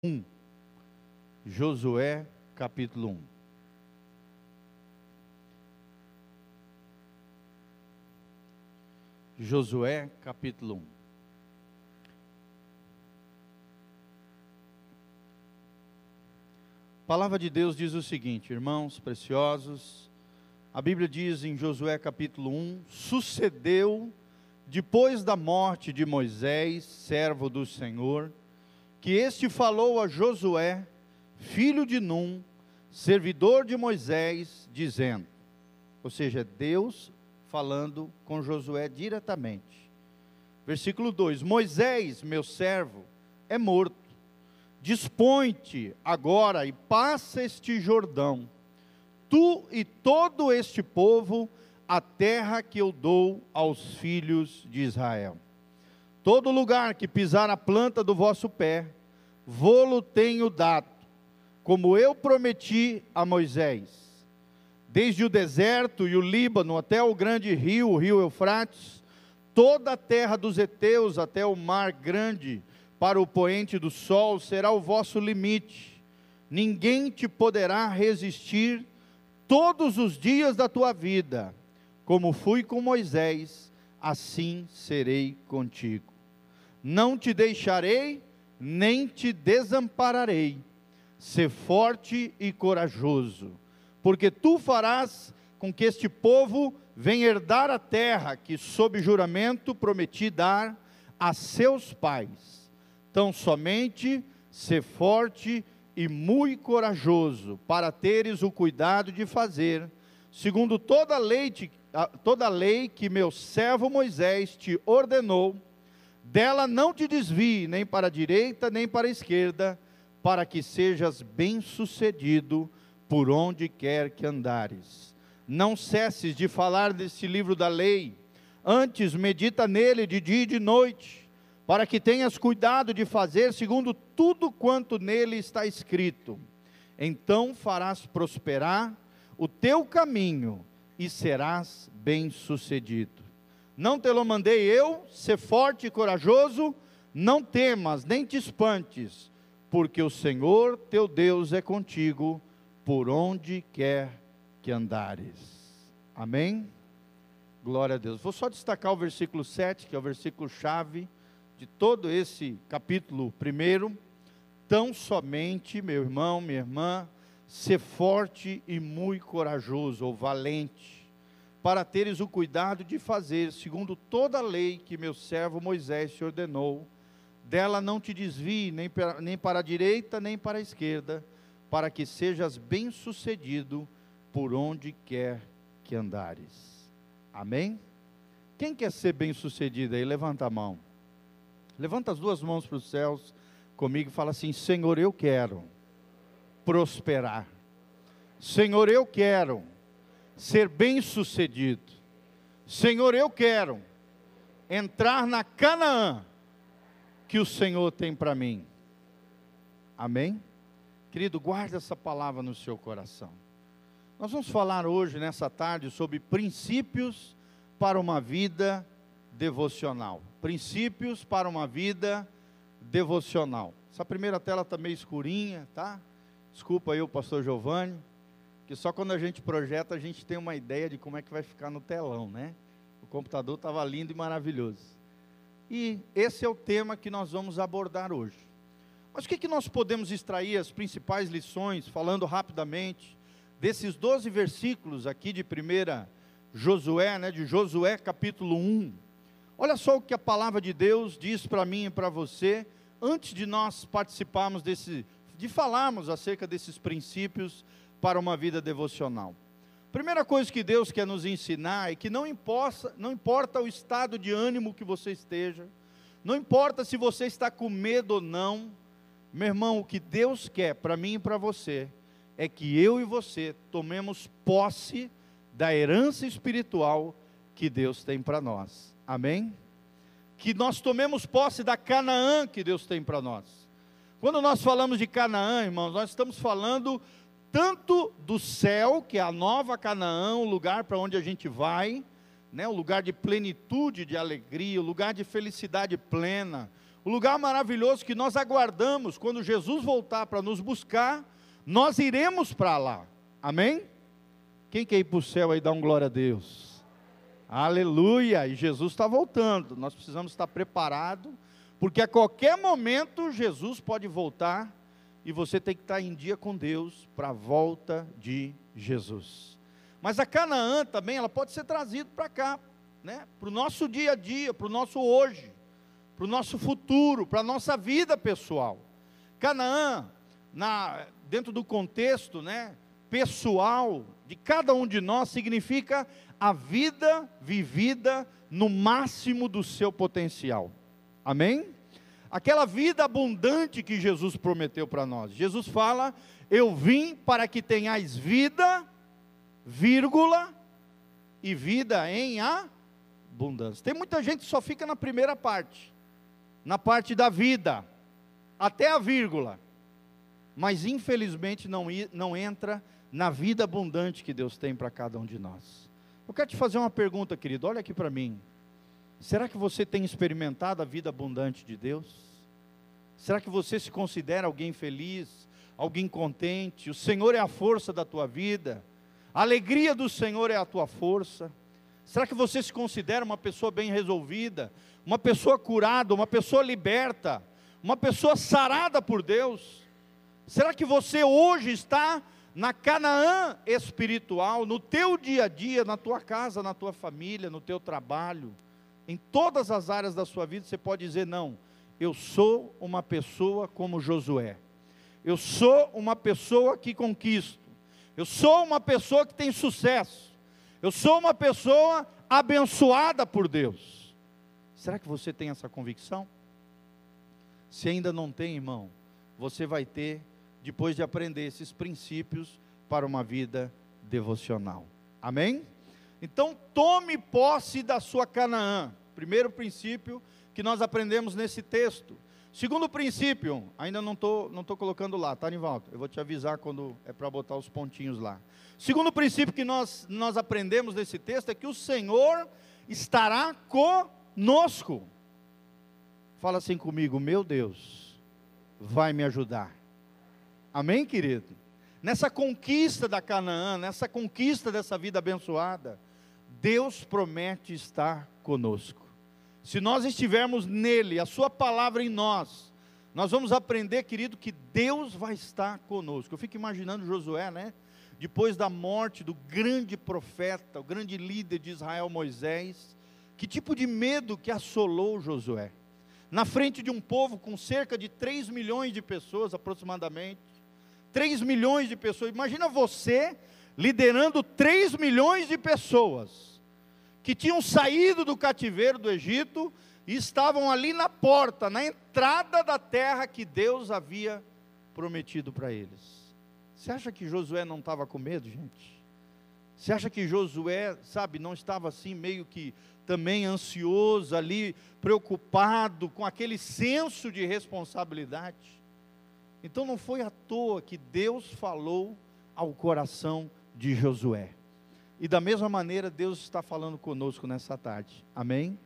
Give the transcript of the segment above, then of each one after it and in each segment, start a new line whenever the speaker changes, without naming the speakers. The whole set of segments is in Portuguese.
1. Josué, capítulo 1. Josué, capítulo 1. A palavra de Deus diz o seguinte, irmãos preciosos, a Bíblia diz em Josué capítulo 1: sucedeu depois da morte de Moisés, servo do Senhor, que este falou a Josué, filho de Num, servidor de Moisés, dizendo: ou seja, Deus falando com Josué diretamente. Versículo 2: Moisés, meu servo, é morto. Dispõe-te agora e passa este Jordão, tu e todo este povo, a terra que eu dou aos filhos de Israel. Todo lugar que pisar a planta do vosso pé, vô-lo tenho dado, como eu prometi a Moisés. Desde o deserto e o Líbano até o grande rio, o rio Eufrates, toda a terra dos heteus até o mar grande, para o poente do sol, será o vosso limite. Ninguém te poderá resistir todos os dias da tua vida. Como fui com Moisés, assim serei contigo. Não te deixarei nem te desampararei. Ser forte e corajoso, porque tu farás com que este povo venha herdar a terra que, sob juramento, prometi dar a seus pais. Tão somente ser forte e muito corajoso, para teres o cuidado de fazer, segundo toda a lei, toda a lei que meu servo Moisés te ordenou, dela não te desvie nem para a direita nem para a esquerda, para que sejas bem-sucedido por onde quer que andares. Não cesses de falar deste livro da lei, antes medita nele de dia e de noite, para que tenhas cuidado de fazer segundo tudo quanto nele está escrito. Então farás prosperar o teu caminho e serás bem-sucedido. Não te lo mandei eu, ser forte e corajoso, não temas, nem te espantes, porque o Senhor teu Deus é contigo, por onde quer que andares. Amém? Glória a Deus. Vou só destacar o versículo 7, que é o versículo chave de todo esse capítulo primeiro. Tão somente, meu irmão, minha irmã, ser forte e muito corajoso, ou valente, para teres o cuidado de fazer, segundo toda a lei que meu servo Moisés te ordenou, dela não te desvie nem para, nem para a direita nem para a esquerda, para que sejas bem-sucedido por onde quer que andares. Amém? Quem quer ser bem-sucedido aí? Levanta a mão. Levanta as duas mãos para os céus comigo e fala assim: Senhor, eu quero prosperar. Senhor, eu quero ser bem-sucedido. Senhor, eu quero entrar na Canaã que o Senhor tem para mim. Amém? Querido, guarde essa palavra no seu coração. Nós vamos falar hoje, nessa tarde, sobre princípios para uma vida devocional. Princípios para uma vida devocional. Essa primeira tela está meio escurinha, tá? Desculpa aí o pastor Giovanni que só quando a gente projeta a gente tem uma ideia de como é que vai ficar no telão, né? O computador estava lindo e maravilhoso. E esse é o tema que nós vamos abordar hoje. Mas o que, que nós podemos extrair as principais lições, falando rapidamente, desses 12 versículos aqui de 1 Josué, né, de Josué capítulo 1. Olha só o que a palavra de Deus diz para mim e para você, antes de nós participarmos desse, de falarmos acerca desses princípios para uma vida devocional. Primeira coisa que Deus quer nos ensinar é que não importa, não importa o estado de ânimo que você esteja, não importa se você está com medo ou não, meu irmão, o que Deus quer para mim e para você é que eu e você tomemos posse da herança espiritual que Deus tem para nós. Amém? Que nós tomemos posse da Canaã que Deus tem para nós. Quando nós falamos de Canaã, irmãos, nós estamos falando tanto do céu, que é a nova Canaã, o lugar para onde a gente vai, né, o lugar de plenitude, de alegria, o lugar de felicidade plena, o lugar maravilhoso que nós aguardamos quando Jesus voltar para nos buscar, nós iremos para lá. Amém? Quem quer ir para o céu aí, dá um glória a Deus. Aleluia! E Jesus está voltando, nós precisamos estar preparados, porque a qualquer momento Jesus pode voltar e você tem que estar em dia com Deus para a volta de Jesus. Mas a Canaã também, ela pode ser trazida para cá, né? para o nosso dia a dia, para o nosso hoje, para o nosso futuro, para a nossa vida pessoal. Canaã, na, dentro do contexto né, pessoal de cada um de nós, significa a vida vivida no máximo do seu potencial. Amém? Aquela vida abundante que Jesus prometeu para nós. Jesus fala: Eu vim para que tenhais vida vírgula, e vida em abundância. Tem muita gente que só fica na primeira parte, na parte da vida, até a vírgula, mas infelizmente não, não entra na vida abundante que Deus tem para cada um de nós. Eu quero te fazer uma pergunta, querido, olha aqui para mim. Será que você tem experimentado a vida abundante de Deus? Será que você se considera alguém feliz, alguém contente? O Senhor é a força da tua vida? A alegria do Senhor é a tua força. Será que você se considera uma pessoa bem resolvida, uma pessoa curada, uma pessoa liberta, uma pessoa sarada por Deus? Será que você hoje está na Canaã espiritual, no teu dia a dia, na tua casa, na tua família, no teu trabalho, em todas as áreas da sua vida, você pode dizer: não, eu sou uma pessoa como Josué, eu sou uma pessoa que conquisto, eu sou uma pessoa que tem sucesso. Eu sou uma pessoa abençoada por Deus. Será que você tem essa convicção? Se ainda não tem, irmão, você vai ter depois de aprender esses princípios para uma vida devocional. Amém? Então, tome posse da sua Canaã. Primeiro princípio que nós aprendemos nesse texto. Segundo princípio, ainda não estou não tô colocando lá, tá, Nivaldo? Eu vou te avisar quando é para botar os pontinhos lá. Segundo princípio que nós, nós aprendemos nesse texto é que o Senhor estará conosco. Fala assim comigo, meu Deus, vai me ajudar. Amém, querido? Nessa conquista da Canaã, nessa conquista dessa vida abençoada, Deus promete estar conosco. Se nós estivermos nele, a Sua palavra em nós, nós vamos aprender, querido, que Deus vai estar conosco. Eu fico imaginando Josué, né? Depois da morte do grande profeta, o grande líder de Israel, Moisés, que tipo de medo que assolou Josué? Na frente de um povo com cerca de 3 milhões de pessoas aproximadamente. 3 milhões de pessoas. Imagina você liderando 3 milhões de pessoas que tinham saído do cativeiro do Egito e estavam ali na porta, na entrada da terra que Deus havia prometido para eles. Você acha que Josué não estava com medo, gente? Você acha que Josué, sabe, não estava assim meio que também ansioso ali, preocupado com aquele senso de responsabilidade? Então não foi à toa que Deus falou ao coração de Josué. E da mesma maneira, Deus está falando conosco nessa tarde. Amém?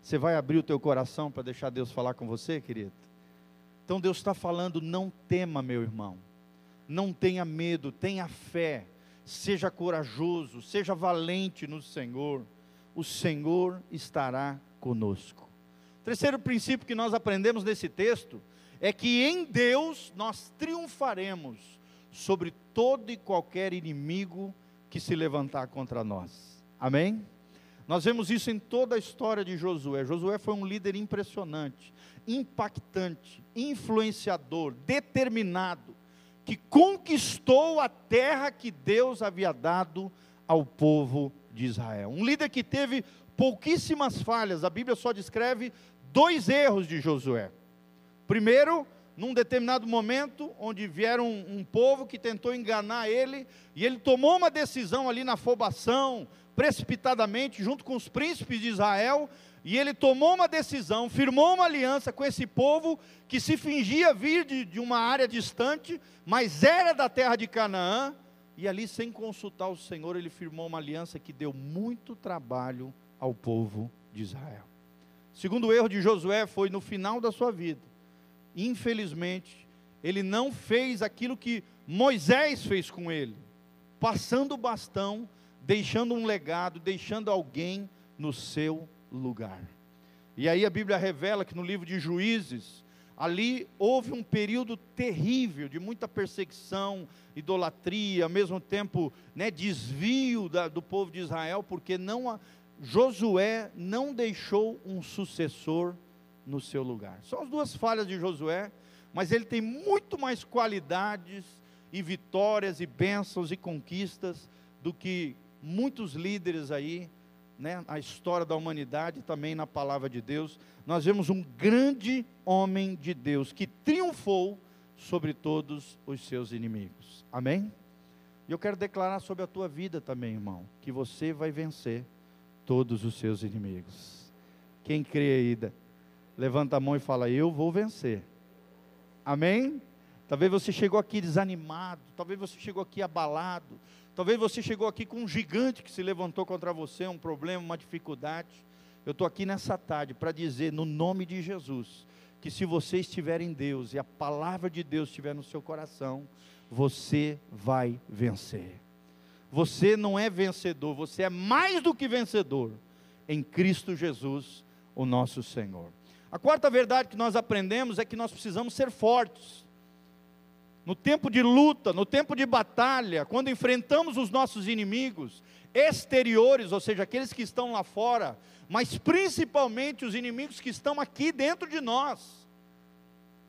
Você vai abrir o teu coração para deixar Deus falar com você, querido? Então Deus está falando, não tema, meu irmão. Não tenha medo, tenha fé. Seja corajoso, seja valente no Senhor. O Senhor estará conosco. Terceiro princípio que nós aprendemos nesse texto é que em Deus nós triunfaremos sobre todo e qualquer inimigo que se levantar contra nós. Amém? Nós vemos isso em toda a história de Josué. Josué foi um líder impressionante, impactante, influenciador, determinado, que conquistou a terra que Deus havia dado ao povo de Israel. Um líder que teve pouquíssimas falhas. A Bíblia só descreve dois erros de Josué. Primeiro, num determinado momento, onde vieram um, um, povo que tentou enganar ele, e ele tomou uma decisão ali na afobação, precipitadamente, junto com os príncipes de Israel, e ele tomou uma decisão, firmou uma aliança com esse povo que se fingia vir de, de uma área distante, mas era da terra de Canaã, e ali, sem consultar o Senhor, ele firmou uma aliança que deu muito trabalho ao povo de Israel. Segundo erro de Josué foi no final da sua vida. Infelizmente, ele não fez aquilo que Moisés fez com ele, passando o bastão, deixando um legado, deixando alguém no seu lugar. E aí a Bíblia revela que no livro de Juízes, ali houve um período terrível de muita perseguição, idolatria, ao mesmo tempo né, desvio da, do povo de Israel, porque não Josué não deixou um sucessor no seu lugar. São as duas falhas de Josué, mas ele tem muito mais qualidades e vitórias e bênçãos e conquistas do que muitos líderes aí né, a história da humanidade, também na palavra de Deus, nós vemos um grande homem de Deus que triunfou sobre todos os seus inimigos. Amém? E eu quero declarar sobre a tua vida também, irmão, que você vai vencer todos os seus inimigos. Quem crê aí, levanta a mão e fala: Eu vou vencer. Amém? Talvez você chegou aqui desanimado, talvez você chegou aqui abalado, Talvez você chegou aqui com um gigante que se levantou contra você, um problema, uma dificuldade. Eu estou aqui nessa tarde para dizer, no nome de Jesus, que se você estiver em Deus e a palavra de Deus estiver no seu coração, você vai vencer. Você não é vencedor, você é mais do que vencedor em Cristo Jesus, o nosso Senhor. A quarta verdade que nós aprendemos é que nós precisamos ser fortes no tempo de luta, no tempo de batalha, quando enfrentamos os nossos inimigos exteriores, ou seja, aqueles que estão lá fora, mas principalmente os inimigos que estão aqui dentro de nós.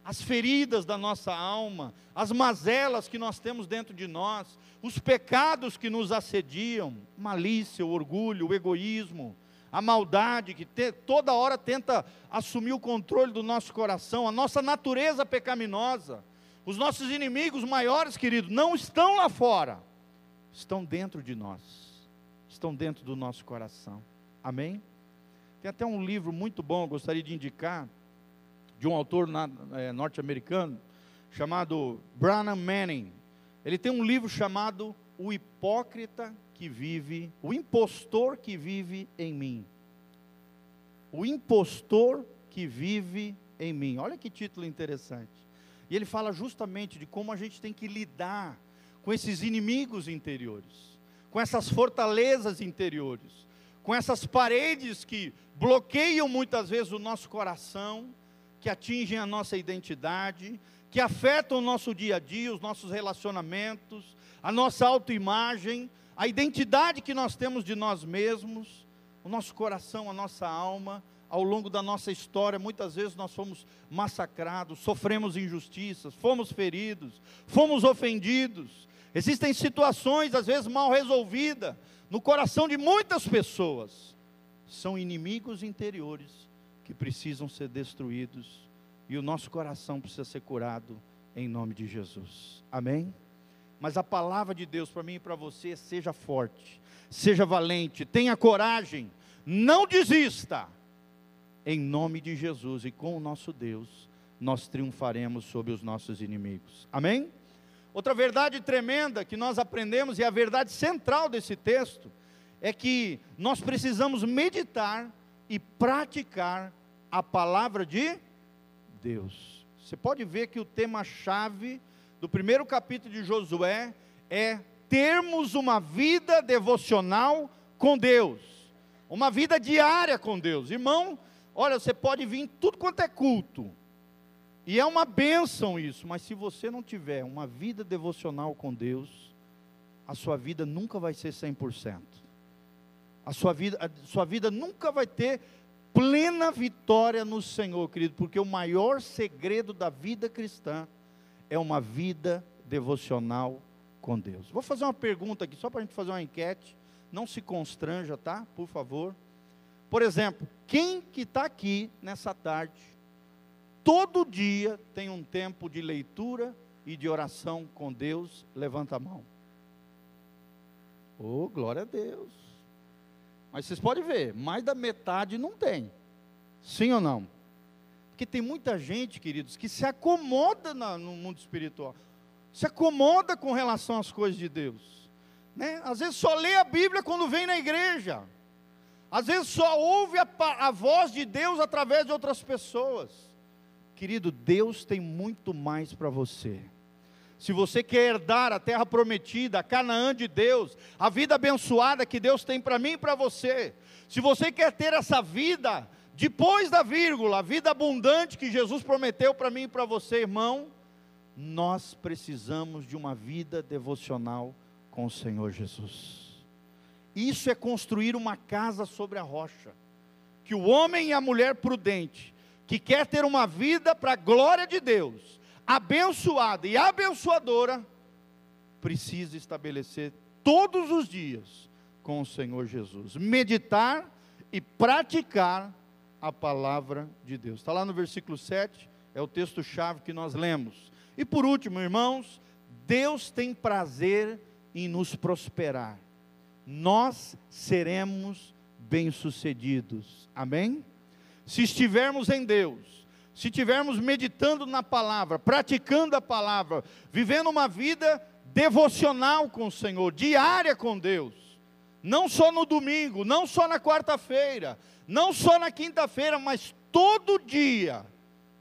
As feridas da nossa alma, as mazelas que nós temos dentro de nós, os pecados que nos assediam, malícia, o orgulho, o egoísmo, a maldade que te, toda hora tenta assumir o controle do nosso coração, a nossa natureza pecaminosa os nossos inimigos maiores, querido, não estão lá fora, estão dentro de nós, estão dentro do nosso coração. Amém? Tem até um livro muito bom, gostaria de indicar, de um autor é, norte-americano, chamado Branham Manning. Ele tem um livro chamado O Hipócrita que Vive, O Impostor que Vive em Mim. O Impostor que Vive em Mim. Olha que título interessante. E ele fala justamente de como a gente tem que lidar com esses inimigos interiores, com essas fortalezas interiores, com essas paredes que bloqueiam muitas vezes o nosso coração, que atingem a nossa identidade, que afetam o nosso dia a dia, os nossos relacionamentos, a nossa autoimagem, a identidade que nós temos de nós mesmos, o nosso coração, a nossa alma ao longo da nossa história, muitas vezes nós fomos massacrados, sofremos injustiças, fomos feridos, fomos ofendidos. Existem situações, às vezes mal resolvidas, no coração de muitas pessoas. São inimigos interiores que precisam ser destruídos e o nosso coração precisa ser curado em nome de Jesus. Amém? Mas a palavra de Deus para mim e para você seja forte, seja valente, tenha coragem, não desista em nome de Jesus e com o nosso Deus, nós triunfaremos sobre os nossos inimigos. Amém? Outra verdade tremenda que nós aprendemos, e a verdade central desse texto, é que nós precisamos meditar e praticar a palavra de Deus. Você pode ver que o tema-chave do primeiro capítulo de Josué é termos uma vida devocional com Deus, uma vida diária com Deus. Irmão, Olha, você pode vir em tudo quanto é culto. E é uma bênção isso, mas se você não tiver uma vida devocional com Deus, a sua vida nunca vai ser 100%. A sua vida, a sua vida nunca vai ter plena vitória no Senhor, querido, porque o maior segredo da vida cristã é uma vida devocional com Deus. Vou fazer uma pergunta aqui, só para a gente fazer uma enquete. Não se constranja, tá? Por favor. Por exemplo, quem que está aqui nessa tarde, todo dia tem um tempo de leitura e de oração com Deus, levanta a mão. Oh, glória a Deus. Mas vocês podem ver, mais da metade não tem. Sim ou não? Porque tem muita gente, queridos, que se acomoda no mundo espiritual. Se acomoda com relação às coisas de Deus. Né? Às vezes só lê a Bíblia quando vem na igreja. Às vezes só ouve a, a voz de Deus através de outras pessoas. Querido, Deus tem muito mais para você. Se você quer herdar a terra prometida, a Canaã de Deus, a vida abençoada que Deus tem para mim e para você, se você quer ter essa vida depois da vírgula, a vida abundante que Jesus prometeu para mim e para você, irmão, nós precisamos de uma vida devocional com o Senhor Jesus. Isso é construir uma casa sobre a rocha. Que o homem e a mulher prudente, que quer ter uma vida para a glória de Deus, abençoada e abençoadora, precisa estabelecer todos os dias com o Senhor Jesus. Meditar e praticar a palavra de Deus. Está lá no versículo 7, é o texto-chave que nós lemos. E por último, irmãos, Deus tem prazer em nos prosperar nós seremos bem-sucedidos. Amém? Se estivermos em Deus, se estivermos meditando na palavra, praticando a palavra, vivendo uma vida devocional com o Senhor, diária com Deus, não só no domingo, não só na quarta-feira, não só na quinta-feira, mas todo dia,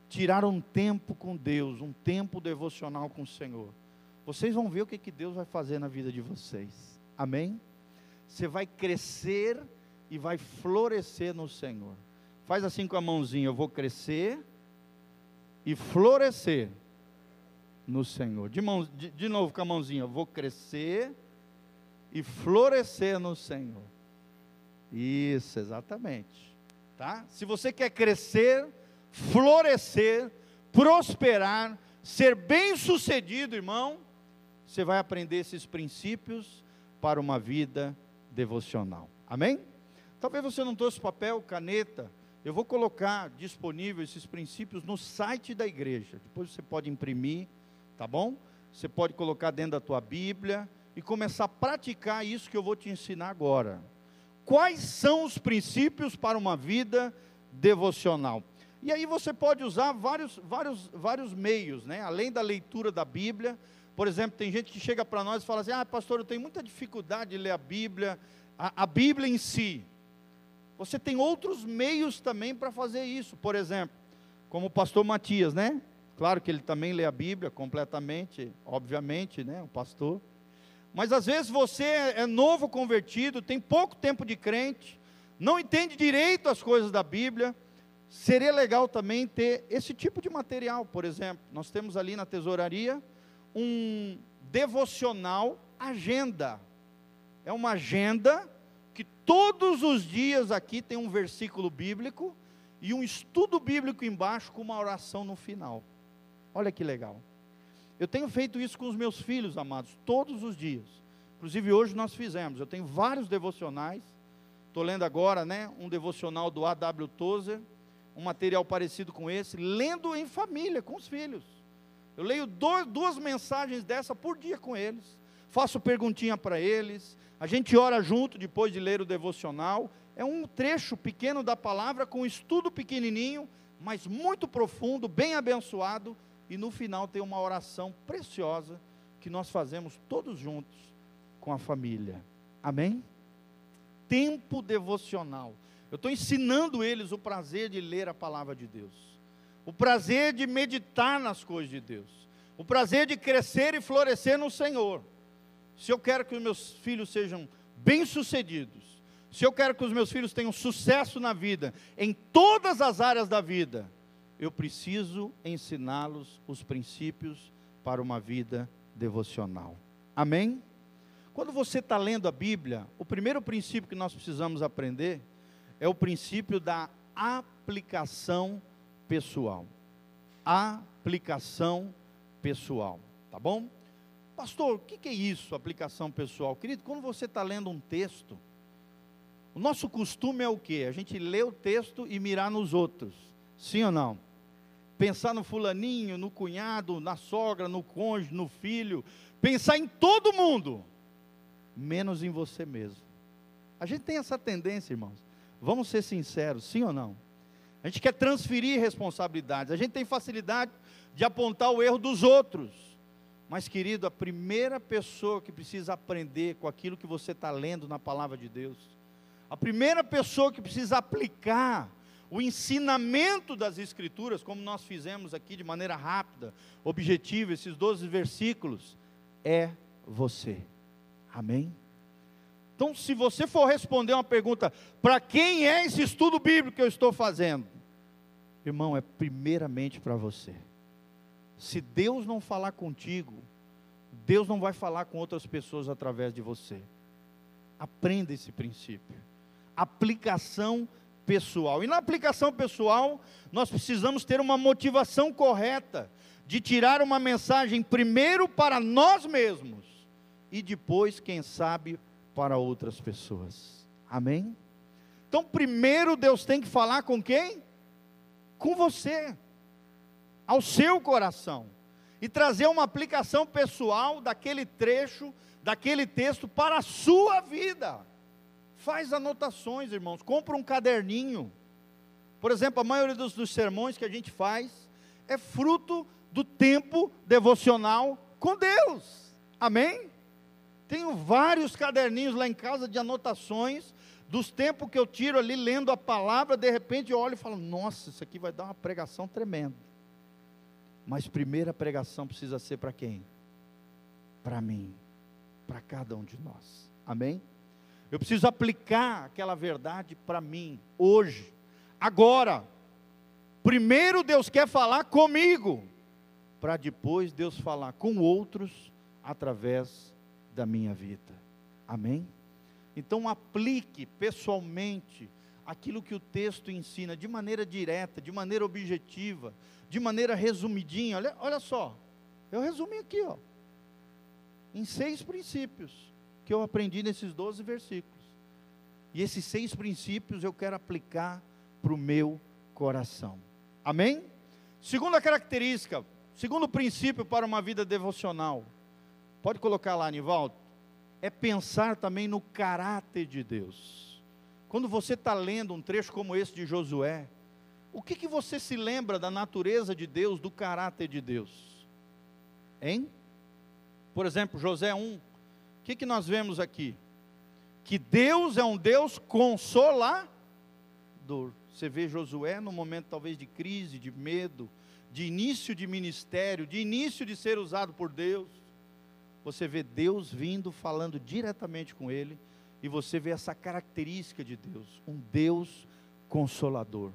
tirar um tempo com Deus, um tempo devocional com o Senhor. Vocês vão ver o que, que Deus vai fazer na vida de vocês. Amém? você vai crescer e vai florescer no Senhor. Faz assim com a mãozinha, eu vou crescer e florescer no Senhor. De, mão, de, de novo com a mãozinha, eu vou crescer e florescer no Senhor. Isso, exatamente. Tá? Se você quer crescer, florescer, prosperar, ser bem-sucedido, irmão, você vai aprender esses princípios para uma vida devocional. Amém? Talvez você não trouxe papel, caneta. Eu vou colocar disponível esses princípios no site da igreja. Depois você pode imprimir, tá bom? Você pode colocar dentro da tua Bíblia e começar a praticar isso que eu vou te ensinar agora. Quais são os princípios para uma vida devocional? E aí você pode usar vários, vários, vários meios, né? Além da leitura da Bíblia, por exemplo, tem gente que chega para nós e fala assim: Ah, pastor, eu tenho muita dificuldade de ler a Bíblia, a, a Bíblia em si. Você tem outros meios também para fazer isso. Por exemplo, como o pastor Matias, né? Claro que ele também lê a Bíblia completamente, obviamente, né? O pastor. Mas às vezes você é novo convertido, tem pouco tempo de crente, não entende direito as coisas da Bíblia. Seria legal também ter esse tipo de material, por exemplo. Nós temos ali na tesouraria um devocional agenda. É uma agenda que todos os dias aqui tem um versículo bíblico e um estudo bíblico embaixo com uma oração no final. Olha que legal. Eu tenho feito isso com os meus filhos, amados, todos os dias. Inclusive hoje nós fizemos. Eu tenho vários devocionais. Estou lendo agora, né, um devocional do A.W. Tozer, um material parecido com esse, lendo em família com os filhos. Eu leio dois, duas mensagens dessa por dia com eles, faço perguntinha para eles, a gente ora junto depois de ler o devocional. É um trecho pequeno da palavra com um estudo pequenininho, mas muito profundo, bem abençoado, e no final tem uma oração preciosa que nós fazemos todos juntos com a família. Amém? Tempo devocional. Eu estou ensinando eles o prazer de ler a palavra de Deus o prazer de meditar nas coisas de Deus, o prazer de crescer e florescer no Senhor. Se eu quero que os meus filhos sejam bem-sucedidos, se eu quero que os meus filhos tenham sucesso na vida, em todas as áreas da vida, eu preciso ensiná-los os princípios para uma vida devocional. Amém? Quando você está lendo a Bíblia, o primeiro princípio que nós precisamos aprender é o princípio da aplicação pessoal. Aplicação pessoal, tá bom? Pastor, o que é isso, aplicação pessoal? Querido, quando você está lendo um texto, o nosso costume é o quê? A gente lê o texto e mirar nos outros, sim ou não? Pensar no fulaninho, no cunhado, na sogra, no cônjuge, no filho, pensar em todo mundo, menos em você mesmo. A gente tem essa tendência, irmãos. Vamos ser sinceros, sim ou não? A gente quer transferir responsabilidades. A gente tem facilidade de apontar o erro dos outros. Mas, querido, a primeira pessoa que precisa aprender com aquilo que você está lendo na palavra de Deus, A primeira pessoa que precisa aplicar o ensinamento das Escrituras, como nós fizemos aqui de maneira rápida, objetiva, esses 12 versículos, é você. Amém? Então, se você for responder uma pergunta, para quem é esse estudo bíblico que eu estou fazendo? Irmão, é primeiramente para você. Se Deus não falar contigo, Deus não vai falar com outras pessoas através de você. Aprenda esse princípio. Aplicação pessoal. E na aplicação pessoal, nós precisamos ter uma motivação correta de tirar uma mensagem primeiro para nós mesmos e depois, quem sabe, para outras pessoas. Amém? Então, primeiro Deus tem que falar com quem? Com você, ao seu coração, e trazer uma aplicação pessoal daquele trecho, daquele texto para a sua vida. Faz anotações, irmãos, compra um caderninho. Por exemplo, a maioria dos, dos sermões que a gente faz é fruto do tempo devocional com Deus. Amém? Tenho vários caderninhos lá em casa de anotações dos tempos que eu tiro ali lendo a palavra, de repente eu olho e falo: "Nossa, isso aqui vai dar uma pregação tremenda". Mas primeira pregação precisa ser para quem? Para mim, para cada um de nós. Amém? Eu preciso aplicar aquela verdade para mim hoje, agora. Primeiro Deus quer falar comigo, para depois Deus falar com outros através da minha vida. Amém? Então aplique pessoalmente aquilo que o texto ensina de maneira direta, de maneira objetiva, de maneira resumidinha. Olha, olha só, eu resumi aqui, ó, em seis princípios que eu aprendi nesses 12 versículos. E esses seis princípios eu quero aplicar para o meu coração. Amém? Segunda característica, segundo princípio para uma vida devocional Pode colocar lá, Anivaldo. É pensar também no caráter de Deus. Quando você está lendo um trecho como esse de Josué, o que, que você se lembra da natureza de Deus, do caráter de Deus? Hein? Por exemplo, José 1. O que, que nós vemos aqui? Que Deus é um Deus consolador. Você vê Josué no momento talvez de crise, de medo, de início de ministério, de início de ser usado por Deus você vê Deus vindo falando diretamente com ele, e você vê essa característica de Deus, um Deus consolador.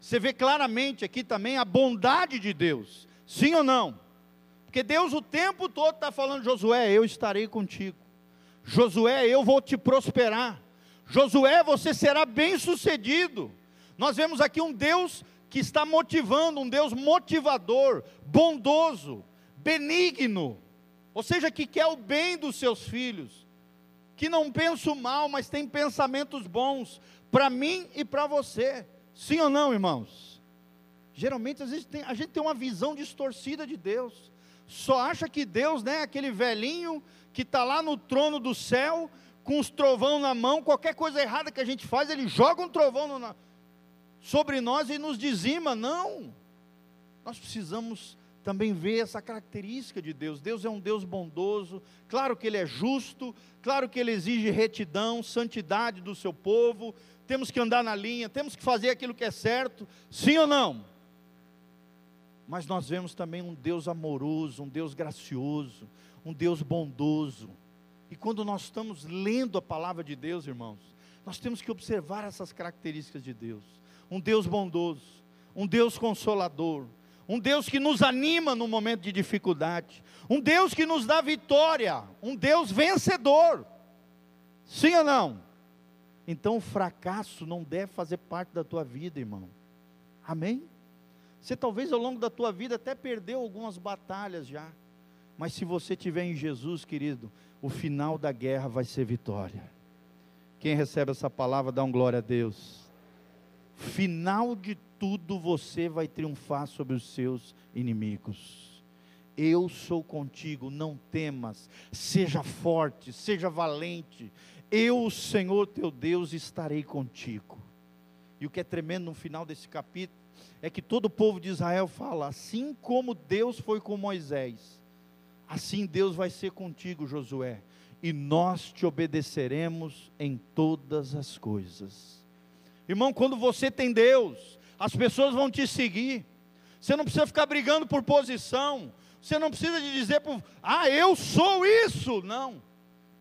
Você vê claramente aqui também a bondade de Deus, sim ou não? Porque Deus o tempo todo está falando, Josué, eu estarei contigo. Josué, eu vou te prosperar. Josué, você será bem sucedido. Nós vemos aqui um Deus que está motivando, um Deus motivador, bondoso, benigno, ou seja, que quer o bem dos seus filhos, que não pensa o mal, mas tem pensamentos bons para mim e para você. Sim ou não, irmãos? Geralmente a gente, tem, a gente tem uma visão distorcida de Deus. Só acha que Deus, né, aquele velhinho que está lá no trono do céu, com os trovão na mão, qualquer coisa errada que a gente faz, ele joga um trovão na, sobre nós e nos dizima. Não. Nós precisamos também vê essa característica de Deus. Deus é um Deus bondoso, claro que Ele é justo, claro que Ele exige retidão, santidade do seu povo, temos que andar na linha, temos que fazer aquilo que é certo, sim ou não? Mas nós vemos também um Deus amoroso, um Deus gracioso, um Deus bondoso. E quando nós estamos lendo a palavra de Deus, irmãos, nós temos que observar essas características de Deus. Um Deus bondoso, um Deus consolador, um Deus que nos anima no momento de dificuldade, um Deus que nos dá vitória, um Deus vencedor. Sim ou não? Então o fracasso não deve fazer parte da tua vida, irmão. Amém? Você talvez ao longo da tua vida até perdeu algumas batalhas já. Mas se você tiver em Jesus, querido, o final da guerra vai ser vitória. Quem recebe essa palavra, dá um glória a Deus. Final de tudo você vai triunfar sobre os seus inimigos. Eu sou contigo, não temas, seja forte, seja valente. Eu, Senhor teu Deus, estarei contigo. E o que é tremendo no final desse capítulo é que todo o povo de Israel fala: assim como Deus foi com Moisés, assim Deus vai ser contigo, Josué. e nós te obedeceremos em todas as coisas. Irmão, quando você tem Deus, as pessoas vão te seguir. Você não precisa ficar brigando por posição. Você não precisa de dizer, por, ah, eu sou isso. Não.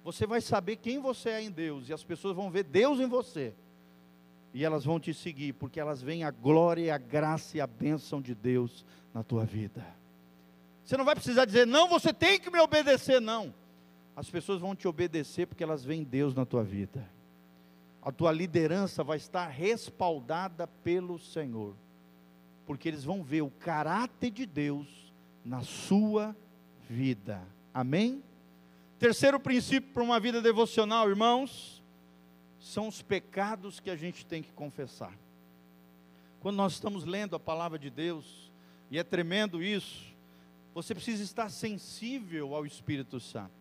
Você vai saber quem você é em Deus e as pessoas vão ver Deus em você. E elas vão te seguir, porque elas veem a glória, a graça e a bênção de Deus na tua vida. Você não vai precisar dizer, não, você tem que me obedecer, não. As pessoas vão te obedecer porque elas veem Deus na tua vida. A tua liderança vai estar respaldada pelo Senhor, porque eles vão ver o caráter de Deus na sua vida. Amém? Terceiro princípio para uma vida devocional, irmãos, são os pecados que a gente tem que confessar. Quando nós estamos lendo a palavra de Deus, e é tremendo isso, você precisa estar sensível ao Espírito Santo.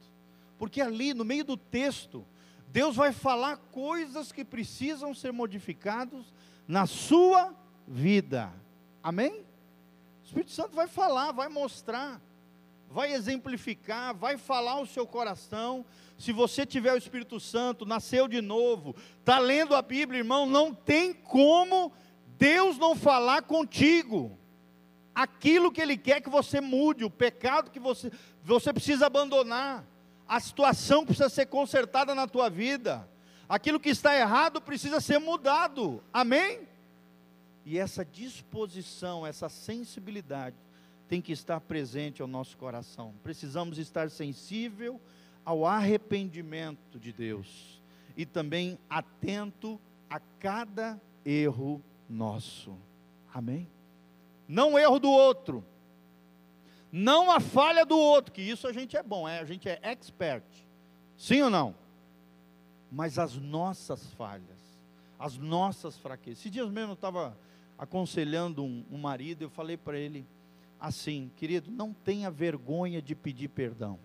Porque ali, no meio do texto, Deus vai falar coisas que precisam ser modificadas na sua vida. Amém? O Espírito Santo vai falar, vai mostrar, vai exemplificar, vai falar o seu coração. Se você tiver o Espírito Santo, nasceu de novo, está lendo a Bíblia, irmão, não tem como Deus não falar contigo aquilo que Ele quer que você mude, o pecado que você, você precisa abandonar, a situação precisa ser consertada na tua vida, aquilo que está errado precisa ser mudado, amém? E essa disposição, essa sensibilidade tem que estar presente ao nosso coração. Precisamos estar sensível ao arrependimento de Deus e também atento a cada erro nosso. Amém? Não o erro do outro, não a falha do outro, que isso a gente é bom, é, a gente é expert, sim ou não? Mas as nossas falhas, as nossas fraquezas. Esses dias mesmo eu estava aconselhando um, um marido, eu falei para ele assim, querido, não tenha vergonha de pedir perdão.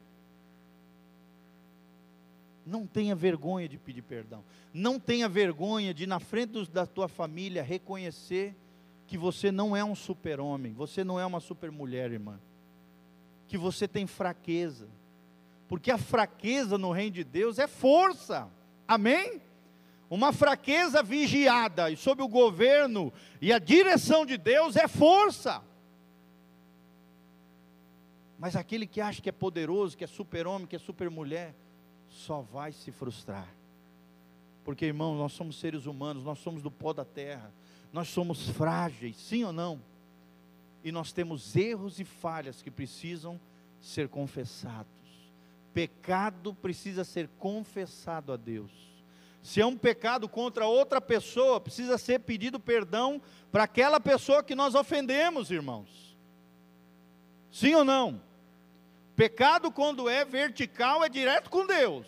Não tenha vergonha de pedir perdão. Não tenha vergonha de, na frente da tua família, reconhecer que você não é um super-homem, você não é uma super-mulher, irmã. Que você tem fraqueza. Porque a fraqueza no reino de Deus é força. Amém? Uma fraqueza vigiada e sob o governo e a direção de Deus é força. Mas aquele que acha que é poderoso, que é super-homem, que é super-mulher, só vai se frustrar. Porque, irmão, nós somos seres humanos, nós somos do pó da terra nós somos frágeis, sim ou não? E nós temos erros e falhas que precisam ser confessados. Pecado precisa ser confessado a Deus. Se é um pecado contra outra pessoa, precisa ser pedido perdão para aquela pessoa que nós ofendemos, irmãos. Sim ou não? Pecado, quando é vertical, é direto com Deus.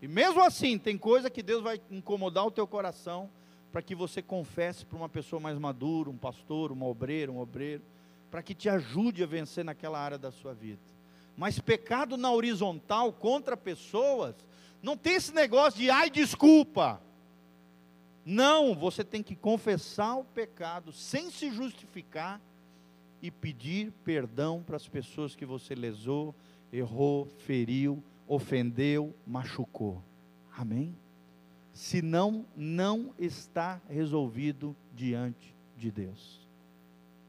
E mesmo assim, tem coisa que Deus vai incomodar o teu coração para que você confesse para uma pessoa mais madura, um pastor, uma obreira, um obreiro, para que te ajude a vencer naquela área da sua vida. Mas pecado na horizontal contra pessoas, não tem esse negócio de ai desculpa. Não, você tem que confessar o pecado sem se justificar e pedir perdão para as pessoas que você lesou, errou, feriu, ofendeu, machucou. Amém? Senão não está resolvido diante de Deus.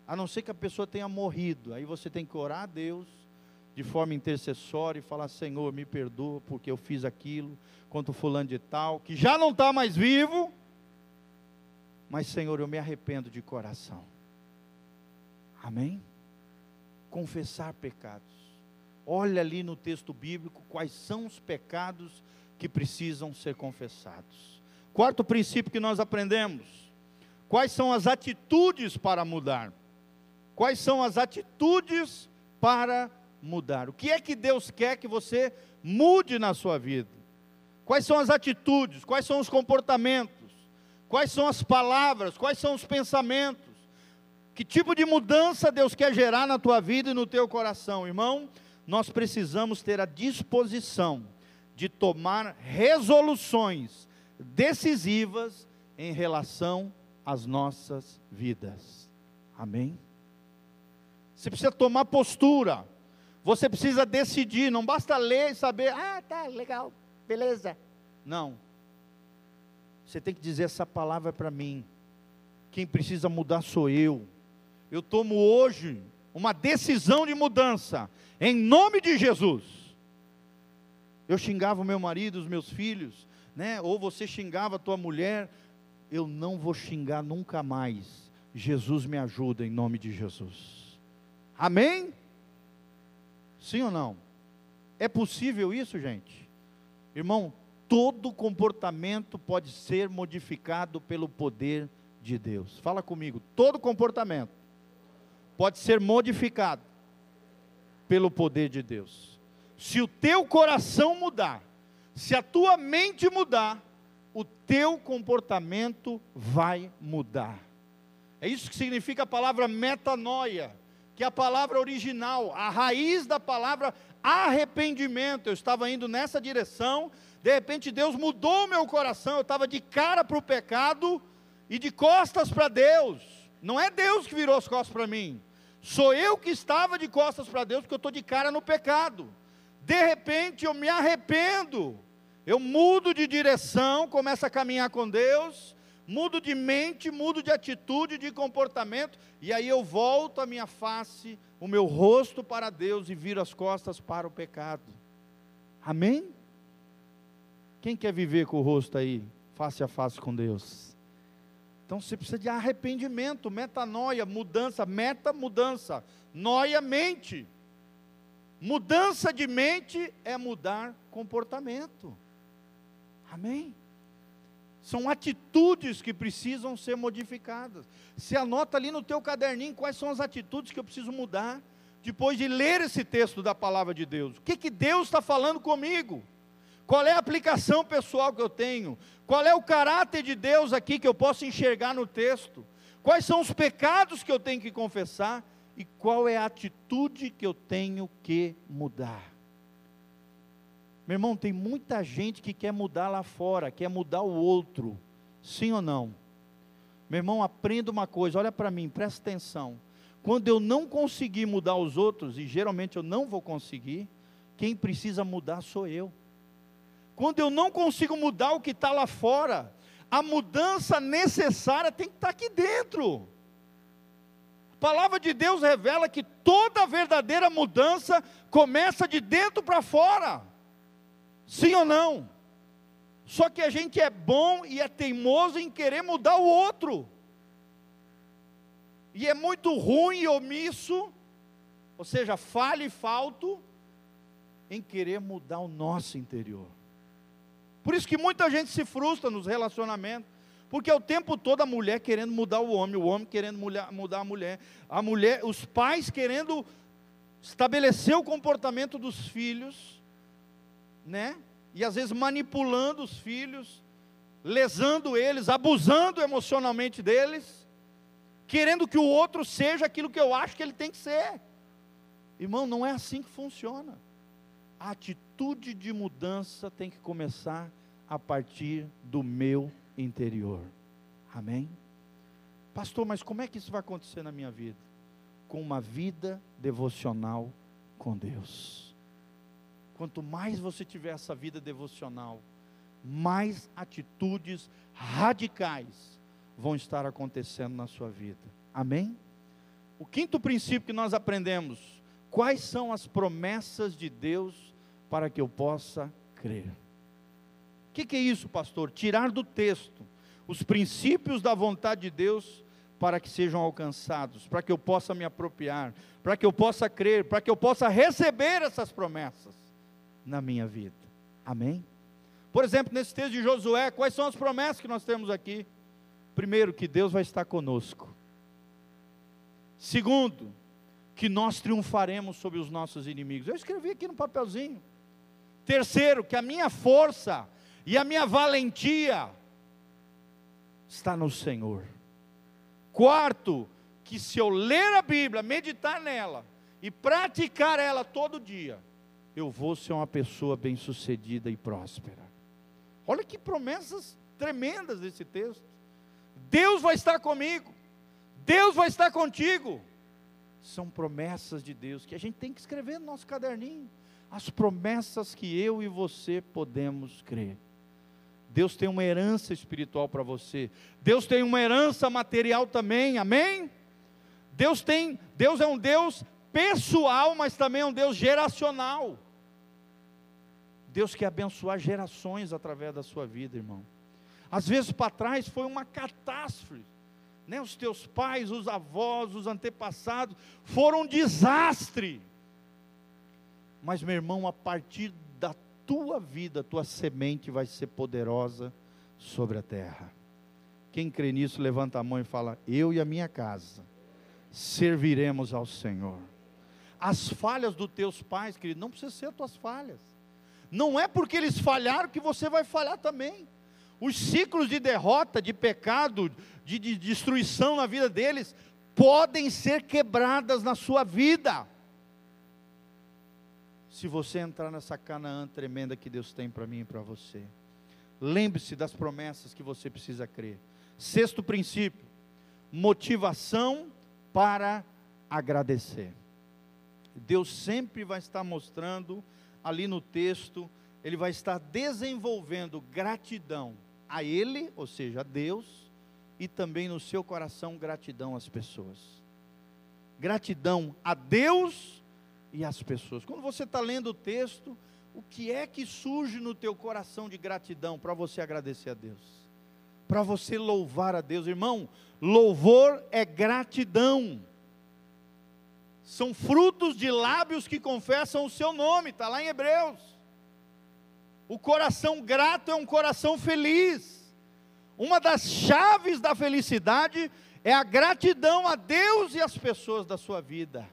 A não ser que a pessoa tenha morrido, aí você tem que orar a Deus de forma intercessória e falar: Senhor, me perdoa porque eu fiz aquilo contra o fulano de tal, que já não está mais vivo, mas Senhor, eu me arrependo de coração. Amém? Confessar pecados. Olha ali no texto bíblico quais são os pecados que precisam ser confessados. Quarto princípio que nós aprendemos: quais são as atitudes para mudar? Quais são as atitudes para mudar? O que é que Deus quer que você mude na sua vida? Quais são as atitudes? Quais são os comportamentos? Quais são as palavras? Quais são os pensamentos? Que tipo de mudança Deus quer gerar na tua vida e no teu coração, irmão? Nós precisamos ter a disposição de tomar resoluções decisivas em relação às nossas vidas. Amém? Você precisa tomar postura. Você precisa decidir, não basta ler e saber, ah, tá, legal, beleza. Não. Você tem que dizer essa palavra para mim. Quem precisa mudar sou eu. Eu tomo hoje uma decisão de mudança, em nome de Jesus. Eu xingava o meu marido, os meus filhos, né? Ou você xingava a tua mulher, eu não vou xingar nunca mais. Jesus me ajuda em nome de Jesus. Amém? Sim ou não? É possível isso, gente? Irmão, todo comportamento pode ser modificado pelo poder de Deus. Fala comigo, todo comportamento pode ser modificado pelo poder de Deus. Se o teu coração mudar, se a tua mente mudar, o teu comportamento vai mudar. É isso que significa a palavra metanoia que a palavra original, a raiz da palavra arrependimento, eu estava indo nessa direção, de repente Deus mudou o meu coração, eu estava de cara para o pecado e de costas para Deus. Não é Deus que virou as costas para mim, sou eu que estava de costas para Deus, porque eu estou de cara no pecado. De repente eu me arrependo, eu mudo de direção, começo a caminhar com Deus, mudo de mente, mudo de atitude, de comportamento, e aí eu volto a minha face, o meu rosto para Deus e viro as costas para o pecado. Amém? Quem quer viver com o rosto aí, face a face com Deus? Então você precisa de arrependimento, metanoia, mudança, meta, mudança, noia, mente. Mudança de mente é mudar comportamento. Amém? São atitudes que precisam ser modificadas. Se anota ali no teu caderninho quais são as atitudes que eu preciso mudar depois de ler esse texto da palavra de Deus. O que, que Deus está falando comigo? Qual é a aplicação pessoal que eu tenho? Qual é o caráter de Deus aqui que eu posso enxergar no texto? Quais são os pecados que eu tenho que confessar? E qual é a atitude que eu tenho que mudar? Meu irmão, tem muita gente que quer mudar lá fora, quer mudar o outro. Sim ou não? Meu irmão, aprenda uma coisa, olha para mim, presta atenção. Quando eu não conseguir mudar os outros, e geralmente eu não vou conseguir, quem precisa mudar sou eu. Quando eu não consigo mudar o que está lá fora, a mudança necessária tem que estar tá aqui dentro. Palavra de Deus revela que toda verdadeira mudança começa de dentro para fora. Sim ou não? Só que a gente é bom e é teimoso em querer mudar o outro. E é muito ruim e omisso, ou seja, falha e falto, em querer mudar o nosso interior. Por isso que muita gente se frustra nos relacionamentos, porque é o tempo todo a mulher querendo mudar o homem, o homem querendo mudar a mulher, a mulher, os pais querendo estabelecer o comportamento dos filhos, né? E às vezes manipulando os filhos, lesando eles, abusando emocionalmente deles, querendo que o outro seja aquilo que eu acho que ele tem que ser. Irmão, não é assim que funciona. A atitude de mudança tem que começar a partir do meu interior. Amém? Pastor, mas como é que isso vai acontecer na minha vida? Com uma vida devocional com Deus. Quanto mais você tiver essa vida devocional, mais atitudes radicais vão estar acontecendo na sua vida. Amém? O quinto princípio que nós aprendemos: quais são as promessas de Deus para que eu possa crer? O que, que é isso, pastor? Tirar do texto os princípios da vontade de Deus para que sejam alcançados, para que eu possa me apropriar, para que eu possa crer, para que eu possa receber essas promessas na minha vida. Amém? Por exemplo, nesse texto de Josué, quais são as promessas que nós temos aqui? Primeiro, que Deus vai estar conosco. Segundo, que nós triunfaremos sobre os nossos inimigos. Eu escrevi aqui no papelzinho. Terceiro, que a minha força e a minha valentia está no Senhor. Quarto, que se eu ler a Bíblia, meditar nela e praticar ela todo dia, eu vou ser uma pessoa bem-sucedida e próspera. Olha que promessas tremendas desse texto. Deus vai estar comigo. Deus vai estar contigo. são promessas de Deus que a gente tem que escrever no nosso caderninho. As promessas que eu e você podemos crer. Deus tem uma herança espiritual para você. Deus tem uma herança material também. Amém? Deus tem, Deus é um Deus pessoal, mas também é um Deus geracional. Deus quer abençoar gerações através da sua vida, irmão. Às vezes para trás foi uma catástrofe. Né? Os teus pais, os avós, os antepassados foram um desastre. Mas, meu irmão, a partir da tua vida, tua semente vai ser poderosa sobre a terra. Quem crê nisso, levanta a mão e fala: Eu e a minha casa serviremos ao Senhor. As falhas dos teus pais, querido, não precisam ser as tuas falhas. Não é porque eles falharam que você vai falhar também. Os ciclos de derrota, de pecado, de, de destruição na vida deles, podem ser quebradas na sua vida. Se você entrar nessa Canaã tremenda que Deus tem para mim e para você. Lembre-se das promessas que você precisa crer. Sexto princípio: motivação para agradecer. Deus sempre vai estar mostrando ali no texto, ele vai estar desenvolvendo gratidão a Ele, ou seja, a Deus, e também no seu coração gratidão às pessoas. Gratidão a Deus e às pessoas. Quando você está lendo o texto, o que é que surge no teu coração de gratidão para você agradecer a Deus? Para você louvar a Deus, irmão, louvor é gratidão são frutos de lábios que confessam o seu nome, está lá em Hebreus. O coração grato é um coração feliz. Uma das chaves da felicidade é a gratidão a Deus e às pessoas da sua vida.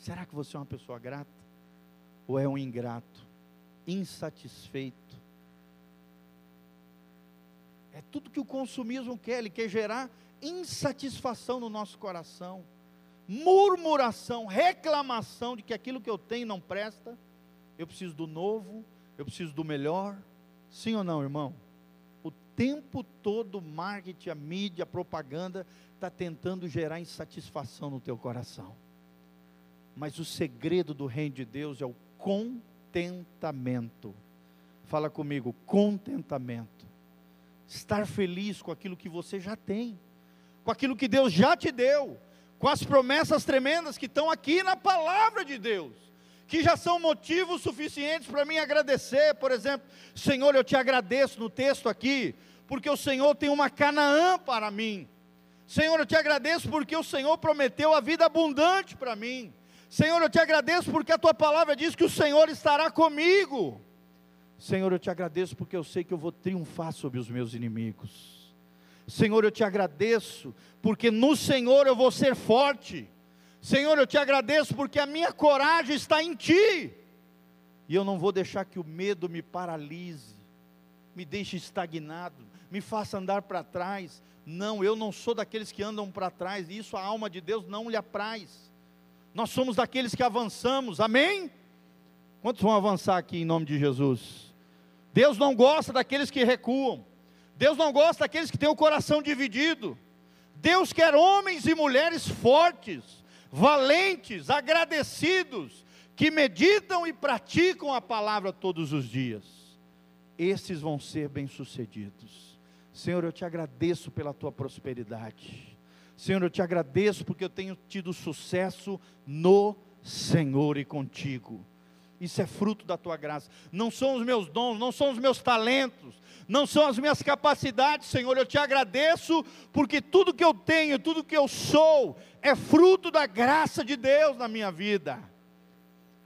Será que você é uma pessoa grata? Ou é um ingrato, insatisfeito? É tudo que o consumismo quer, ele quer gerar insatisfação no nosso coração murmuração, reclamação de que aquilo que eu tenho não presta, eu preciso do novo, eu preciso do melhor. Sim ou não, irmão? O tempo todo o marketing, a mídia, a propaganda está tentando gerar insatisfação no teu coração. Mas o segredo do reino de Deus é o contentamento. Fala comigo, contentamento. Estar feliz com aquilo que você já tem, com aquilo que Deus já te deu com as promessas tremendas que estão aqui na palavra de Deus, que já são motivos suficientes para mim agradecer. Por exemplo, Senhor, eu te agradeço no texto aqui, porque o Senhor tem uma Canaã para mim. Senhor, eu te agradeço porque o Senhor prometeu a vida abundante para mim. Senhor, eu te agradeço porque a tua palavra diz que o Senhor estará comigo. Senhor, eu te agradeço porque eu sei que eu vou triunfar sobre os meus inimigos. Senhor, eu te agradeço, porque no Senhor eu vou ser forte. Senhor, eu te agradeço porque a minha coragem está em Ti. E eu não vou deixar que o medo me paralise, me deixe estagnado, me faça andar para trás. Não, eu não sou daqueles que andam para trás, e isso a alma de Deus não lhe apraz. Nós somos daqueles que avançamos, amém? Quantos vão avançar aqui em nome de Jesus? Deus não gosta daqueles que recuam. Deus não gosta daqueles que têm o coração dividido. Deus quer homens e mulheres fortes, valentes, agradecidos, que meditam e praticam a palavra todos os dias. Esses vão ser bem-sucedidos. Senhor, eu te agradeço pela tua prosperidade. Senhor, eu te agradeço porque eu tenho tido sucesso no Senhor e contigo. Isso é fruto da tua graça. Não são os meus dons, não são os meus talentos, não são as minhas capacidades, Senhor. Eu te agradeço porque tudo que eu tenho, tudo que eu sou, é fruto da graça de Deus na minha vida.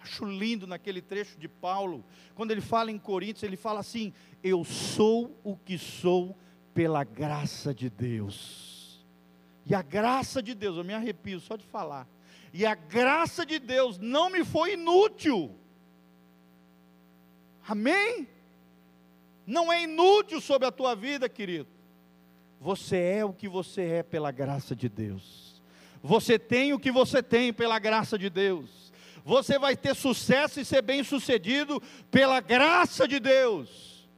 Acho lindo naquele trecho de Paulo, quando ele fala em Coríntios, ele fala assim: Eu sou o que sou pela graça de Deus. E a graça de Deus, eu me arrepio só de falar. E a graça de Deus não me foi inútil. Amém? não é inútil sobre a tua vida, querido. Você é o que você é pela graça de Deus. Você tem o que você tem pela graça de Deus. Você vai ter sucesso e ser bem-sucedido pela graça de Deus.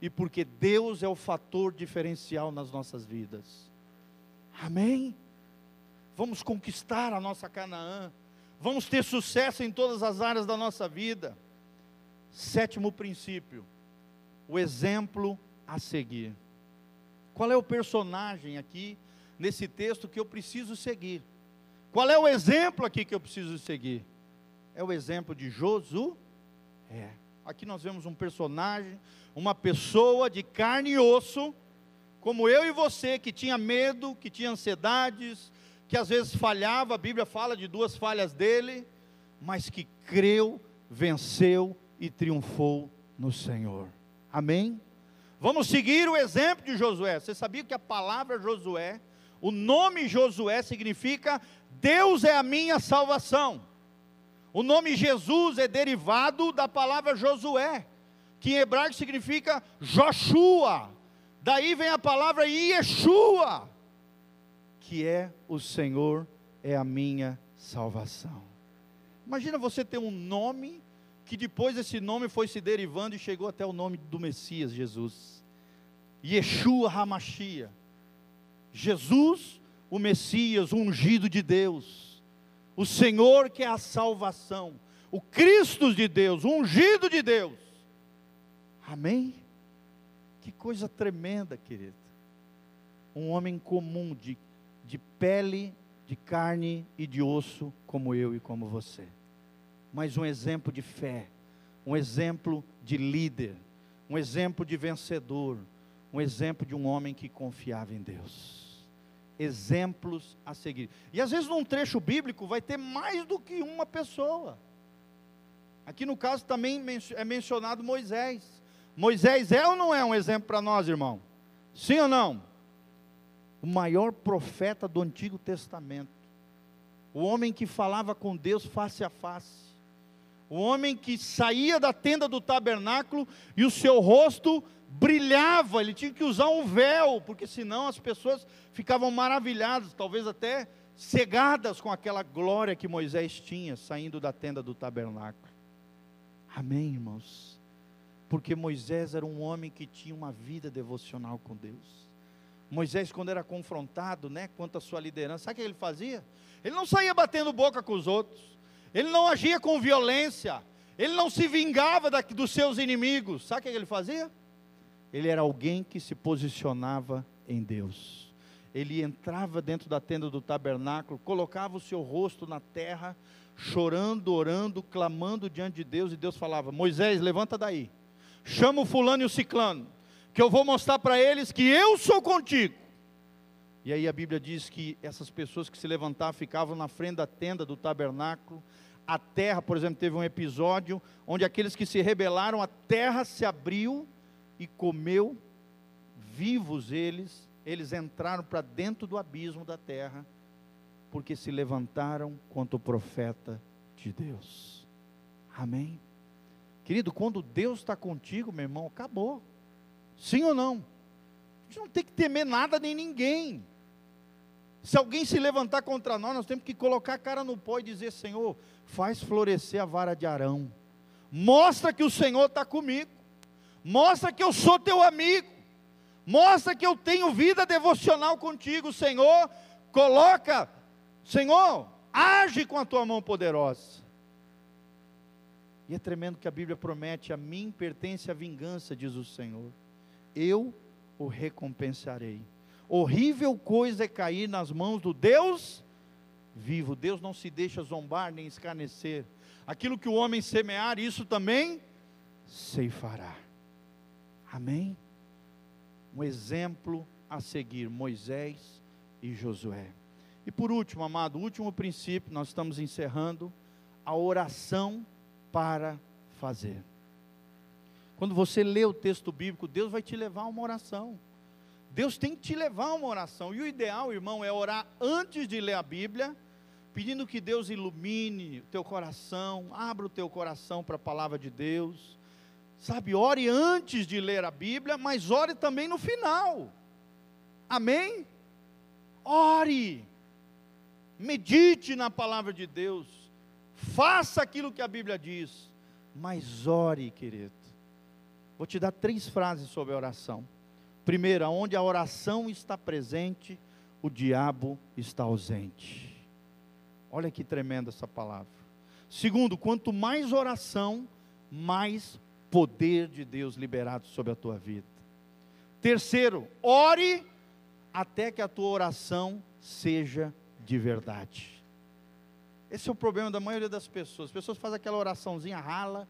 E porque Deus é o fator diferencial nas nossas vidas. Amém? vamos conquistar a nossa Canaã, vamos ter sucesso em todas as áreas da nossa vida. Sétimo princípio, o exemplo a seguir. Qual é o personagem aqui nesse texto que eu preciso seguir? Qual é o exemplo aqui que eu preciso seguir? É o exemplo de Josué. Aqui nós vemos um personagem, uma pessoa de carne e osso, como eu e você, que tinha medo, que tinha ansiedades, que às vezes falhava, a Bíblia fala de duas falhas dele, mas que creu, venceu e triunfou no Senhor. Amém? Vamos seguir o exemplo de Josué. Você sabia que a palavra Josué, o nome Josué significa Deus é a minha salvação. O nome Jesus é derivado da palavra Josué, que em hebraico significa Joshua. Daí vem a palavra Yeshua, que é o Senhor é a minha salvação. Imagina você ter um nome que depois esse nome foi se derivando e chegou até o nome do Messias, Jesus. Yeshua Hamashia. Jesus, o Messias, o ungido de Deus. O Senhor que é a salvação. O Cristo de Deus, o ungido de Deus. Amém? Que coisa tremenda, querido. Um homem comum, de, de pele, de carne e de osso, como eu e como você mas um exemplo de fé, um exemplo de líder, um exemplo de vencedor, um exemplo de um homem que confiava em Deus. Exemplos a seguir. E às vezes num trecho bíblico vai ter mais do que uma pessoa. Aqui no caso também é mencionado Moisés. Moisés é ou não é um exemplo para nós, irmão? Sim ou não? O maior profeta do Antigo Testamento. O homem que falava com Deus face a face o homem que saía da tenda do tabernáculo e o seu rosto brilhava, ele tinha que usar um véu, porque senão as pessoas ficavam maravilhadas, talvez até cegadas com aquela glória que Moisés tinha saindo da tenda do tabernáculo. Amém, irmãos? Porque Moisés era um homem que tinha uma vida devocional com Deus. Moisés, quando era confrontado, né, quanto à sua liderança, sabe o que ele fazia? Ele não saía batendo boca com os outros ele não agia com violência, ele não se vingava da, dos seus inimigos. Sabe o que ele fazia? Ele era alguém que se posicionava em Deus. Ele entrava dentro da tenda do tabernáculo, colocava o seu rosto na terra, chorando, orando, clamando diante de Deus, e Deus falava: Moisés, levanta daí, chama o fulano e o ciclano, que eu vou mostrar para eles que eu sou contigo. E aí a Bíblia diz que essas pessoas que se levantavam ficavam na frente da tenda do tabernáculo, a terra, por exemplo, teve um episódio onde aqueles que se rebelaram, a terra se abriu e comeu vivos eles, eles entraram para dentro do abismo da terra, porque se levantaram contra o profeta de Deus. Amém? Querido, quando Deus está contigo, meu irmão, acabou. Sim ou não? A gente não tem que temer nada nem ninguém. Se alguém se levantar contra nós, nós temos que colocar a cara no pó e dizer: Senhor, faz florescer a vara de Arão. Mostra que o Senhor está comigo. Mostra que eu sou teu amigo. Mostra que eu tenho vida devocional contigo, Senhor. Coloca, Senhor, age com a tua mão poderosa. E é tremendo que a Bíblia promete: a mim pertence a vingança, diz o Senhor. Eu o recompensarei. Horrível coisa é cair nas mãos do Deus vivo. Deus não se deixa zombar nem escarnecer. Aquilo que o homem semear, isso também ceifará. Amém? Um exemplo a seguir: Moisés e Josué. E por último, amado, último princípio, nós estamos encerrando, a oração para fazer. Quando você lê o texto bíblico, Deus vai te levar a uma oração. Deus tem que te levar a uma oração. E o ideal, irmão, é orar antes de ler a Bíblia, pedindo que Deus ilumine o teu coração, abra o teu coração para a palavra de Deus. Sabe, ore antes de ler a Bíblia, mas ore também no final. Amém? Ore. Medite na palavra de Deus. Faça aquilo que a Bíblia diz. Mas ore, querido. Vou te dar três frases sobre a oração. Primeiro, onde a oração está presente, o diabo está ausente. Olha que tremenda essa palavra. Segundo, quanto mais oração, mais poder de Deus liberado sobre a tua vida. Terceiro, ore até que a tua oração seja de verdade. Esse é o problema da maioria das pessoas. As pessoas fazem aquela oraçãozinha rala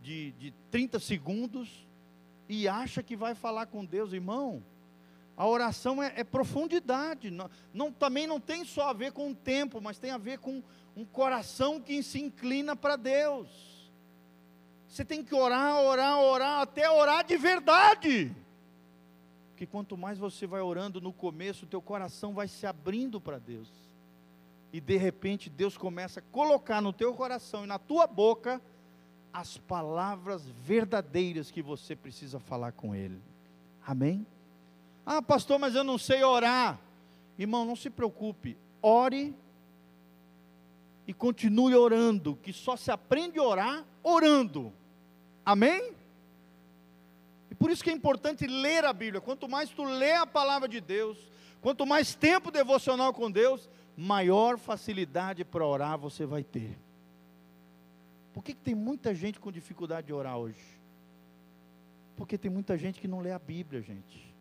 de, de 30 segundos e acha que vai falar com Deus, irmão. A oração é, é profundidade. Não, não, também não tem só a ver com o tempo, mas tem a ver com um coração que se inclina para Deus. Você tem que orar, orar, orar, até orar de verdade. Porque quanto mais você vai orando no começo, o teu coração vai se abrindo para Deus. E de repente Deus começa a colocar no teu coração e na tua boca as palavras verdadeiras que você precisa falar com Ele. Amém? Ah, pastor, mas eu não sei orar. Irmão, não se preocupe. Ore e continue orando, que só se aprende a orar orando. Amém? E por isso que é importante ler a Bíblia. Quanto mais tu lê a palavra de Deus, quanto mais tempo devocional com Deus, maior facilidade para orar você vai ter. Por que, que tem muita gente com dificuldade de orar hoje? Porque tem muita gente que não lê a Bíblia, gente.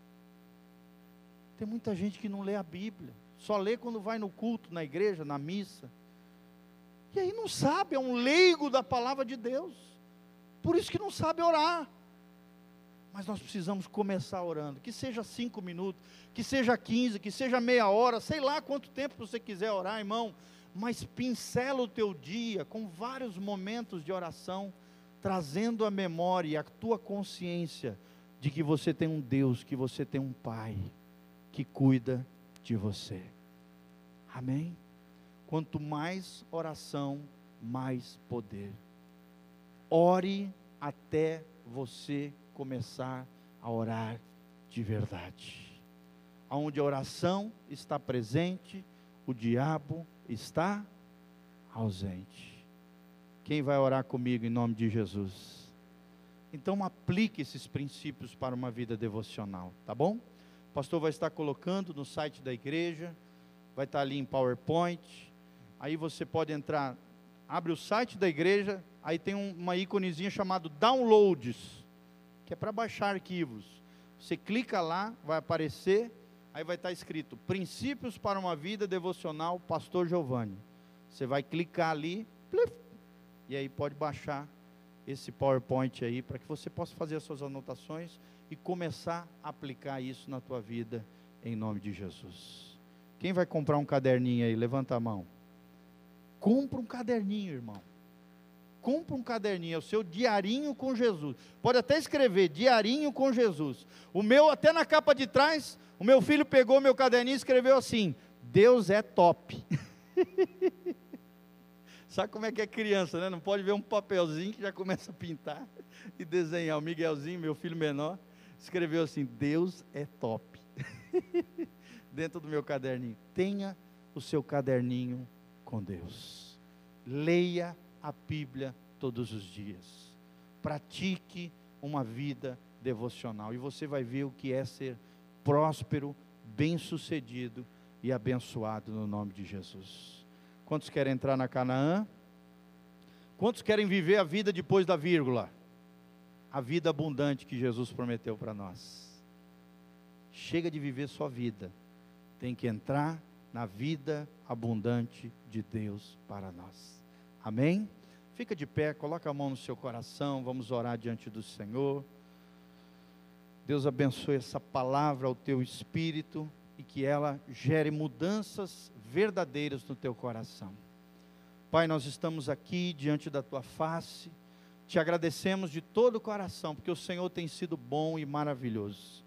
Tem muita gente que não lê a Bíblia. Só lê quando vai no culto, na igreja, na missa. E aí não sabe, é um leigo da palavra de Deus. Por isso que não sabe orar. Mas nós precisamos começar orando. Que seja cinco minutos, que seja quinze, que seja meia hora, sei lá quanto tempo você quiser orar, irmão. Mas pincela o teu dia com vários momentos de oração, trazendo a memória e a tua consciência de que você tem um Deus, que você tem um Pai que cuida de você. Amém? Quanto mais oração, mais poder. Ore até você começar a orar de verdade. Onde a oração está presente, o diabo está ausente. Quem vai orar comigo em nome de Jesus? Então aplique esses princípios para uma vida devocional, tá bom? O pastor vai estar colocando no site da igreja, vai estar ali em PowerPoint. Aí você pode entrar, abre o site da igreja, aí tem uma íconezinha chamado Downloads, que é para baixar arquivos. Você clica lá, vai aparecer, aí vai estar escrito Princípios para uma vida devocional, Pastor Giovanni. Você vai clicar ali, plif, e aí pode baixar esse PowerPoint aí para que você possa fazer as suas anotações e começar a aplicar isso na tua vida, em nome de Jesus. Quem vai comprar um caderninho aí? Levanta a mão. Compra um caderninho, irmão. Compra um caderninho, é o seu diarinho com Jesus. Pode até escrever, diarinho com Jesus. O meu, até na capa de trás, o meu filho pegou meu caderninho e escreveu assim: Deus é top. Sabe como é que é criança, né? Não pode ver um papelzinho que já começa a pintar e desenhar. O Miguelzinho, meu filho menor, escreveu assim: Deus é top. Dentro do meu caderninho. Tenha o seu caderninho com Deus. Leia a Bíblia todos os dias. Pratique uma vida devocional e você vai ver o que é ser próspero, bem-sucedido e abençoado no nome de Jesus. Quantos querem entrar na Canaã? Quantos querem viver a vida depois da vírgula? a vida abundante que Jesus prometeu para nós. Chega de viver sua vida, tem que entrar na vida abundante de Deus para nós. Amém? Fica de pé, coloca a mão no seu coração, vamos orar diante do Senhor. Deus abençoe essa palavra ao teu espírito e que ela gere mudanças verdadeiras no teu coração. Pai, nós estamos aqui diante da tua face te agradecemos de todo o coração, porque o Senhor tem sido bom e maravilhoso.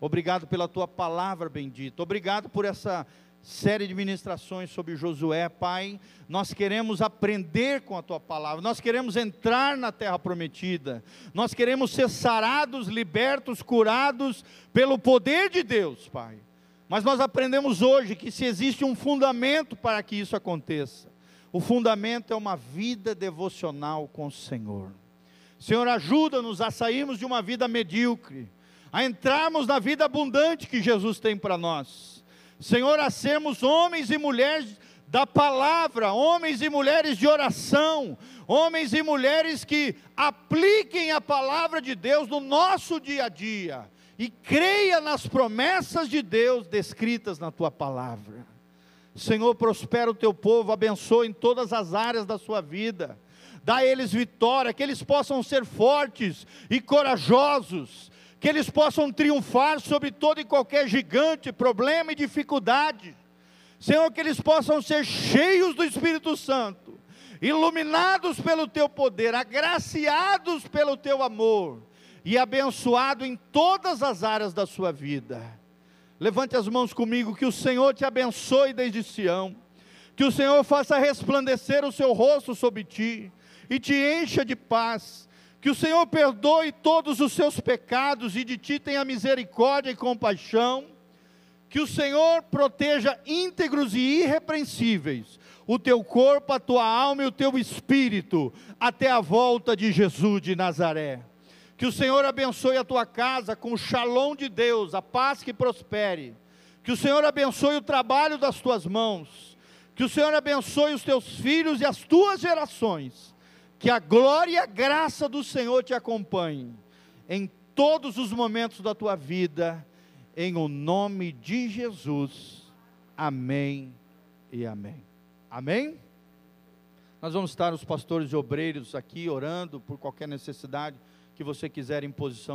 Obrigado pela tua palavra bendita. Obrigado por essa série de ministrações sobre Josué, Pai. Nós queremos aprender com a tua palavra. Nós queremos entrar na terra prometida. Nós queremos ser sarados, libertos, curados pelo poder de Deus, Pai. Mas nós aprendemos hoje que se existe um fundamento para que isso aconteça, o fundamento é uma vida devocional com o Senhor. Senhor, ajuda-nos a sairmos de uma vida medíocre, a entrarmos na vida abundante que Jesus tem para nós. Senhor, a sermos homens e mulheres da palavra, homens e mulheres de oração, homens e mulheres que apliquem a palavra de Deus no nosso dia a dia e creia nas promessas de Deus descritas na tua palavra. Senhor, prospera o teu povo, abençoa em todas as áreas da sua vida, dá a eles vitória, que eles possam ser fortes e corajosos, que eles possam triunfar sobre todo e qualquer gigante, problema e dificuldade. Senhor, que eles possam ser cheios do Espírito Santo, iluminados pelo teu poder, agraciados pelo teu amor e abençoado em todas as áreas da sua vida. Levante as mãos comigo, que o Senhor te abençoe desde Sião, que o Senhor faça resplandecer o seu rosto sobre ti e te encha de paz, que o Senhor perdoe todos os seus pecados e de ti tenha misericórdia e compaixão, que o Senhor proteja íntegros e irrepreensíveis o teu corpo, a tua alma e o teu espírito até a volta de Jesus de Nazaré. Que o Senhor abençoe a tua casa com o shalom de Deus, a paz que prospere. Que o Senhor abençoe o trabalho das tuas mãos. Que o Senhor abençoe os teus filhos e as tuas gerações. Que a glória e a graça do Senhor te acompanhem em todos os momentos da tua vida, em o nome de Jesus. Amém e amém. Amém? Nós vamos estar os pastores e obreiros aqui orando por qualquer necessidade que você quiser em posição